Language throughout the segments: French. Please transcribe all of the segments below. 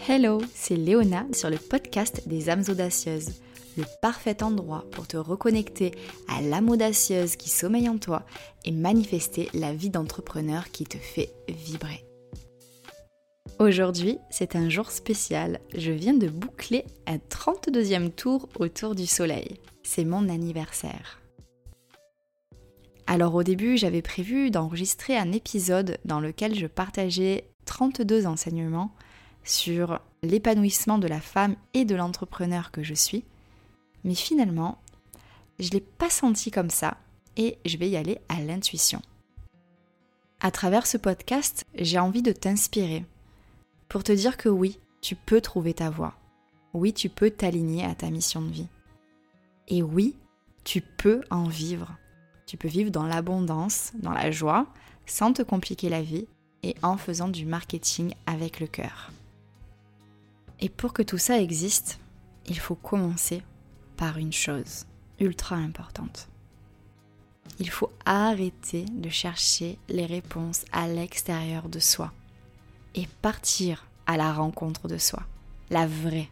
Hello, c'est Léona sur le podcast des âmes audacieuses, le parfait endroit pour te reconnecter à l'âme audacieuse qui sommeille en toi et manifester la vie d'entrepreneur qui te fait vibrer. Aujourd'hui, c'est un jour spécial. Je viens de boucler un 32e tour autour du soleil. C'est mon anniversaire. Alors au début, j'avais prévu d'enregistrer un épisode dans lequel je partageais 32 enseignements sur l'épanouissement de la femme et de l'entrepreneur que je suis. Mais finalement, je ne l'ai pas senti comme ça et je vais y aller à l'intuition. À travers ce podcast, j'ai envie de t'inspirer pour te dire que oui, tu peux trouver ta voie. Oui, tu peux t'aligner à ta mission de vie. Et oui, tu peux en vivre. Tu peux vivre dans l'abondance, dans la joie, sans te compliquer la vie et en faisant du marketing avec le cœur. Et pour que tout ça existe, il faut commencer par une chose ultra importante. Il faut arrêter de chercher les réponses à l'extérieur de soi et partir à la rencontre de soi, la vraie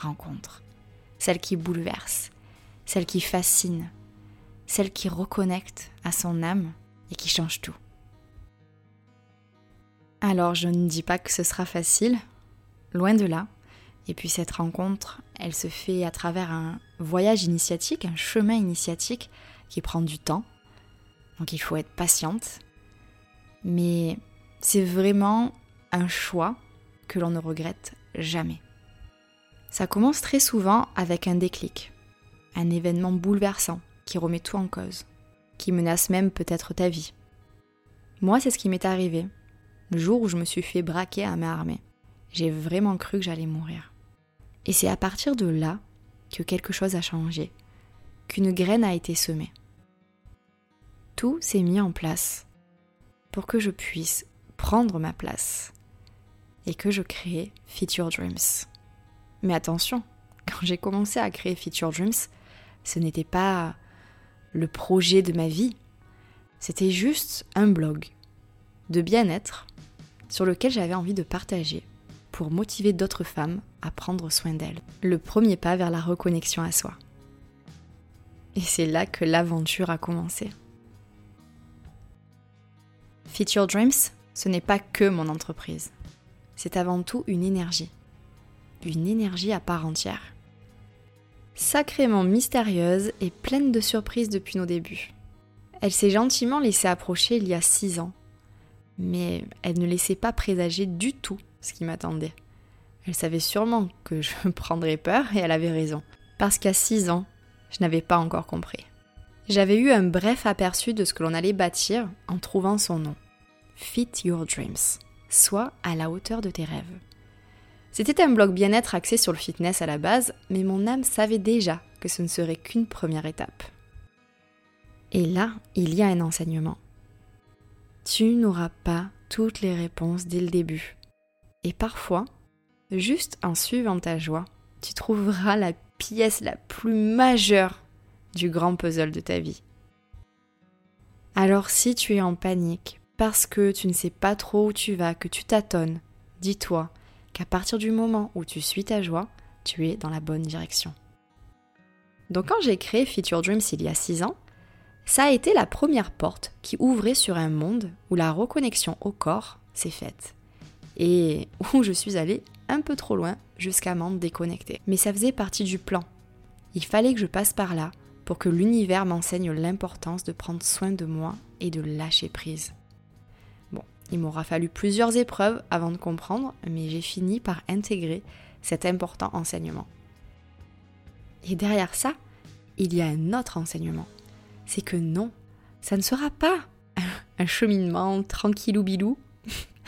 rencontre, celle qui bouleverse, celle qui fascine, celle qui reconnecte à son âme et qui change tout. Alors je ne dis pas que ce sera facile, loin de là. Et puis cette rencontre, elle se fait à travers un voyage initiatique, un chemin initiatique qui prend du temps. Donc il faut être patiente. Mais c'est vraiment un choix que l'on ne regrette jamais. Ça commence très souvent avec un déclic, un événement bouleversant qui remet tout en cause, qui menace même peut-être ta vie. Moi, c'est ce qui m'est arrivé le jour où je me suis fait braquer à main armée j'ai vraiment cru que j'allais mourir. Et c'est à partir de là que quelque chose a changé, qu'une graine a été semée. Tout s'est mis en place pour que je puisse prendre ma place et que je crée Future Dreams. Mais attention, quand j'ai commencé à créer Future Dreams, ce n'était pas le projet de ma vie, c'était juste un blog de bien-être sur lequel j'avais envie de partager pour motiver d'autres femmes à prendre soin d'elles. Le premier pas vers la reconnexion à soi. Et c'est là que l'aventure a commencé. Future Dreams, ce n'est pas que mon entreprise. C'est avant tout une énergie. Une énergie à part entière. Sacrément mystérieuse et pleine de surprises depuis nos débuts. Elle s'est gentiment laissée approcher il y a six ans, mais elle ne laissait pas présager du tout ce qui m'attendait. Elle savait sûrement que je prendrais peur et elle avait raison. Parce qu'à 6 ans, je n'avais pas encore compris. J'avais eu un bref aperçu de ce que l'on allait bâtir en trouvant son nom. Fit Your Dreams, soit à la hauteur de tes rêves. C'était un blog bien-être axé sur le fitness à la base, mais mon âme savait déjà que ce ne serait qu'une première étape. Et là, il y a un enseignement. Tu n'auras pas toutes les réponses dès le début. Et parfois, juste en suivant ta joie, tu trouveras la pièce la plus majeure du grand puzzle de ta vie. Alors si tu es en panique parce que tu ne sais pas trop où tu vas, que tu tâtonnes, dis-toi qu'à partir du moment où tu suis ta joie, tu es dans la bonne direction. Donc quand j'ai créé Future Dreams il y a 6 ans, ça a été la première porte qui ouvrait sur un monde où la reconnexion au corps s'est faite et où je suis allée un peu trop loin jusqu'à m'en déconnecter. Mais ça faisait partie du plan. Il fallait que je passe par là pour que l'univers m'enseigne l'importance de prendre soin de moi et de lâcher prise. Bon, il m'aura fallu plusieurs épreuves avant de comprendre, mais j'ai fini par intégrer cet important enseignement. Et derrière ça, il y a un autre enseignement. C'est que non, ça ne sera pas un cheminement tranquillou bilou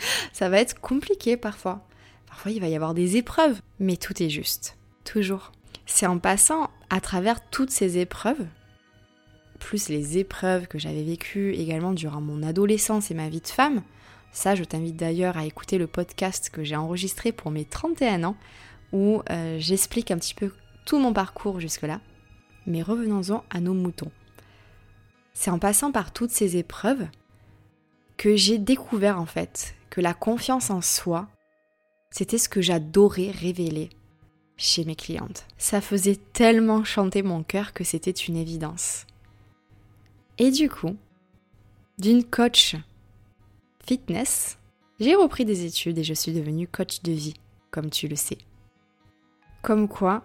ça va être compliqué parfois. Parfois, il va y avoir des épreuves, mais tout est juste. Toujours. C'est en passant à travers toutes ces épreuves, plus les épreuves que j'avais vécues également durant mon adolescence et ma vie de femme, ça, je t'invite d'ailleurs à écouter le podcast que j'ai enregistré pour mes 31 ans, où euh, j'explique un petit peu tout mon parcours jusque-là. Mais revenons-en à nos moutons. C'est en passant par toutes ces épreuves que j'ai découvert en fait la confiance en soi, C'était ce que j'adorais révéler chez mes clientes. Ça faisait tellement chanter mon cœur que c'était une évidence. Et du coup, d'une coach fitness, j'ai repris des études et je suis devenue coach de vie, comme tu le sais. Comme quoi,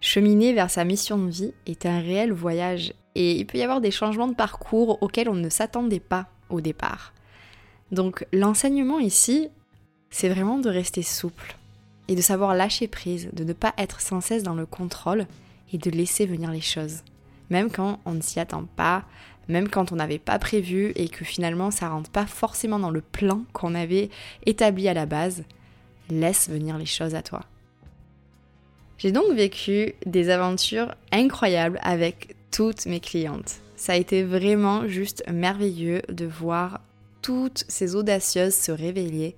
cheminer vers sa mission de vie est un réel voyage et il peut y avoir des changements de parcours auxquels on ne s'attendait pas au départ. Donc l'enseignement ici, c'est vraiment de rester souple et de savoir lâcher prise, de ne pas être sans cesse dans le contrôle et de laisser venir les choses. Même quand on ne s'y attend pas, même quand on n'avait pas prévu et que finalement ça rentre pas forcément dans le plan qu'on avait établi à la base, laisse venir les choses à toi. J'ai donc vécu des aventures incroyables avec toutes mes clientes. Ça a été vraiment juste merveilleux de voir toutes ces audacieuses se révéler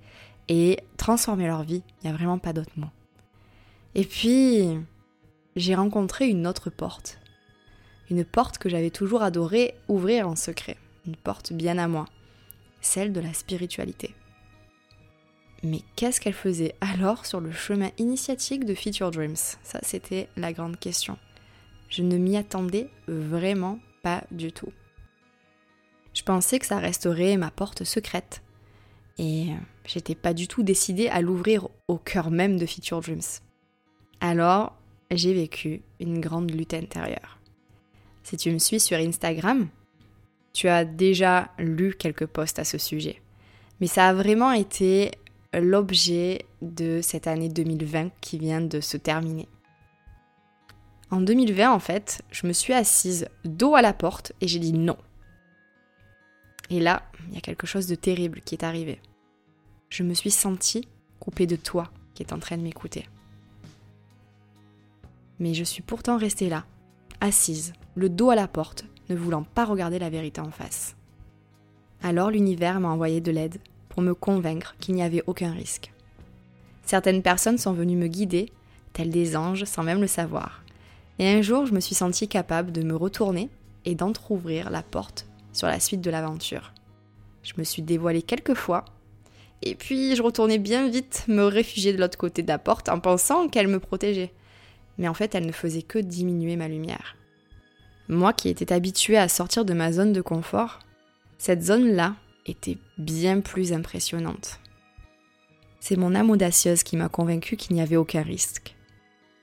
et transformer leur vie. Il n'y a vraiment pas d'autre mot. Et puis, j'ai rencontré une autre porte. Une porte que j'avais toujours adoré ouvrir en secret. Une porte bien à moi. Celle de la spiritualité. Mais qu'est-ce qu'elle faisait alors sur le chemin initiatique de Future Dreams? Ça, c'était la grande question. Je ne m'y attendais vraiment pas du tout. Je pensais que ça resterait ma porte secrète. Et j'étais pas du tout décidée à l'ouvrir au cœur même de Future Dreams. Alors, j'ai vécu une grande lutte intérieure. Si tu me suis sur Instagram, tu as déjà lu quelques posts à ce sujet. Mais ça a vraiment été l'objet de cette année 2020 qui vient de se terminer. En 2020, en fait, je me suis assise dos à la porte et j'ai dit non. Et là, il y a quelque chose de terrible qui est arrivé. Je me suis sentie coupée de toi qui est en train de m'écouter. Mais je suis pourtant restée là, assise, le dos à la porte, ne voulant pas regarder la vérité en face. Alors l'univers m'a envoyé de l'aide pour me convaincre qu'il n'y avait aucun risque. Certaines personnes sont venues me guider, telles des anges, sans même le savoir. Et un jour, je me suis sentie capable de me retourner et d'entr'ouvrir la porte sur la suite de l'aventure. Je me suis dévoilée quelques fois, et puis je retournais bien vite me réfugier de l'autre côté de la porte en pensant qu'elle me protégeait. Mais en fait, elle ne faisait que diminuer ma lumière. Moi qui étais habituée à sortir de ma zone de confort, cette zone-là était bien plus impressionnante. C'est mon âme audacieuse qui m'a convaincue qu'il n'y avait aucun risque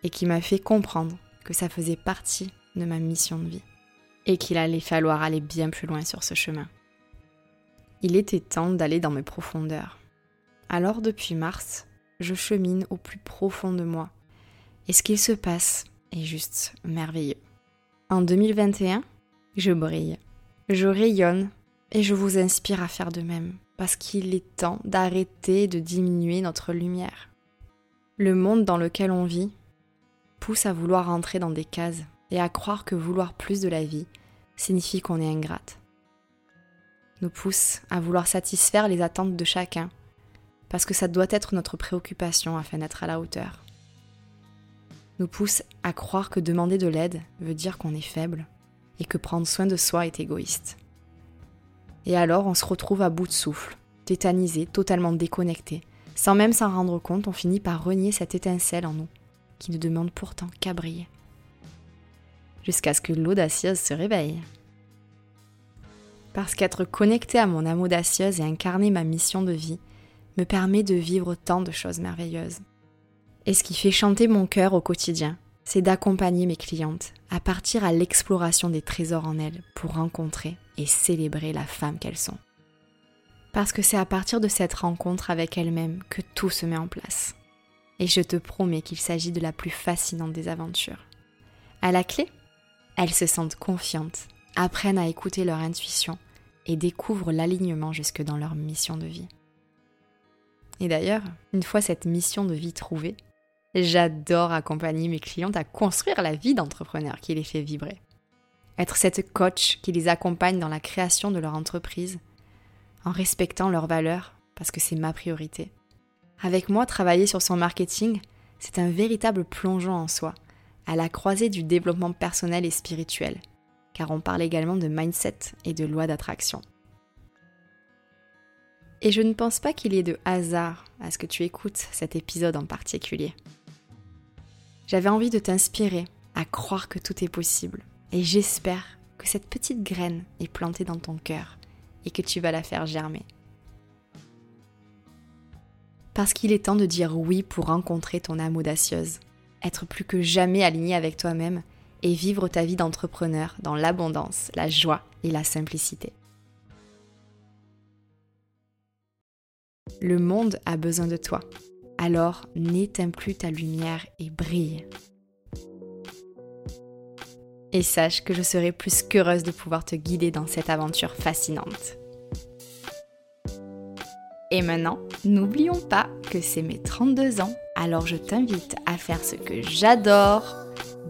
et qui m'a fait comprendre que ça faisait partie de ma mission de vie et qu'il allait falloir aller bien plus loin sur ce chemin. Il était temps d'aller dans mes profondeurs. Alors depuis mars, je chemine au plus profond de moi. Et ce qu'il se passe est juste merveilleux. En 2021, je brille, je rayonne et je vous inspire à faire de même, parce qu'il est temps d'arrêter de diminuer notre lumière. Le monde dans lequel on vit pousse à vouloir rentrer dans des cases et à croire que vouloir plus de la vie signifie qu'on est ingrate. Nous pousse à vouloir satisfaire les attentes de chacun, parce que ça doit être notre préoccupation afin d'être à la hauteur. Nous pousse à croire que demander de l'aide veut dire qu'on est faible et que prendre soin de soi est égoïste. Et alors on se retrouve à bout de souffle, tétanisé, totalement déconnecté. Sans même s'en rendre compte, on finit par renier cette étincelle en nous, qui ne demande pourtant qu'à briller jusqu'à ce que l'audacieuse se réveille. Parce qu'être connecté à mon âme audacieuse et incarner ma mission de vie me permet de vivre tant de choses merveilleuses. Et ce qui fait chanter mon cœur au quotidien, c'est d'accompagner mes clientes à partir à l'exploration des trésors en elles pour rencontrer et célébrer la femme qu'elles sont. Parce que c'est à partir de cette rencontre avec elles-mêmes que tout se met en place. Et je te promets qu'il s'agit de la plus fascinante des aventures. À la clé, elles se sentent confiantes, apprennent à écouter leur intuition et découvrent l'alignement jusque dans leur mission de vie. Et d'ailleurs, une fois cette mission de vie trouvée, j'adore accompagner mes clientes à construire la vie d'entrepreneur qui les fait vibrer. Être cette coach qui les accompagne dans la création de leur entreprise, en respectant leurs valeurs, parce que c'est ma priorité. Avec moi, travailler sur son marketing, c'est un véritable plongeon en soi, à la croisée du développement personnel et spirituel, car on parle également de mindset et de loi d'attraction. Et je ne pense pas qu'il y ait de hasard à ce que tu écoutes cet épisode en particulier. J'avais envie de t'inspirer à croire que tout est possible. Et j'espère que cette petite graine est plantée dans ton cœur et que tu vas la faire germer. Parce qu'il est temps de dire oui pour rencontrer ton âme audacieuse, être plus que jamais aligné avec toi-même et vivre ta vie d'entrepreneur dans l'abondance, la joie et la simplicité. Le monde a besoin de toi, alors n'éteins plus ta lumière et brille. Et sache que je serai plus qu'heureuse de pouvoir te guider dans cette aventure fascinante. Et maintenant, n'oublions pas que c'est mes 32 ans, alors je t'invite à faire ce que j'adore,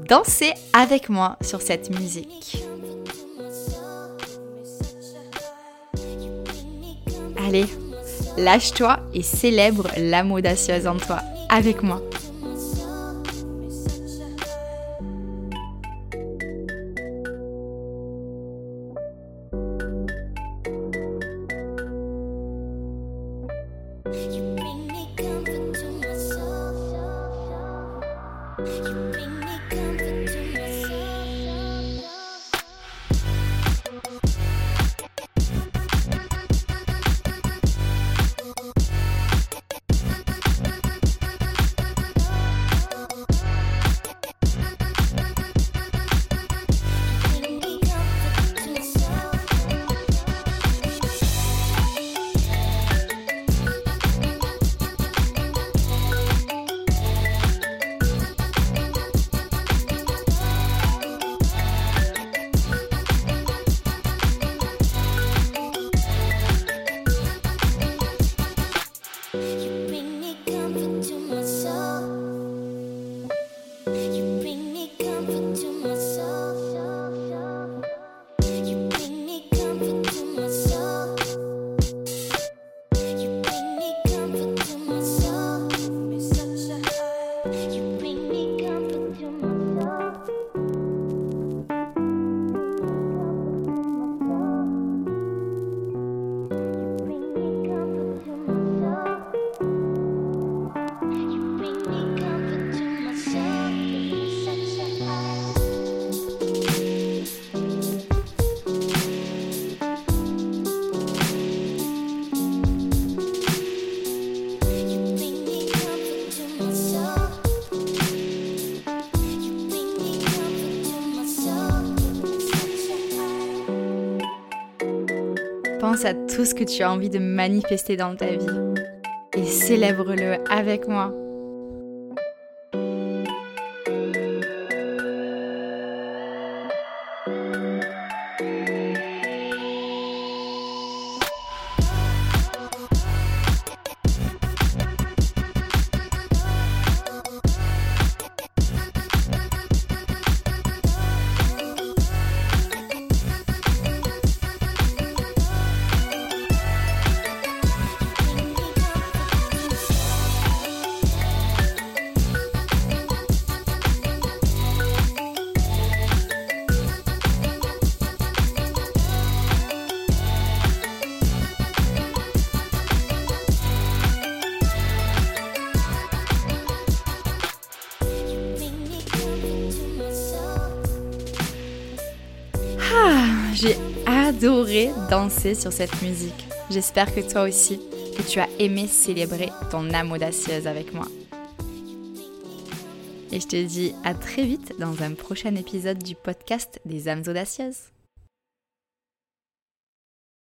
danser avec moi sur cette musique. Allez, lâche-toi et célèbre l'âme audacieuse en toi avec moi. Pense à tout ce que tu as envie de manifester dans ta vie et célèbre-le avec moi. J'ai adoré danser sur cette musique. J'espère que toi aussi, que tu as aimé célébrer ton âme audacieuse avec moi. Et je te dis à très vite dans un prochain épisode du podcast des âmes audacieuses.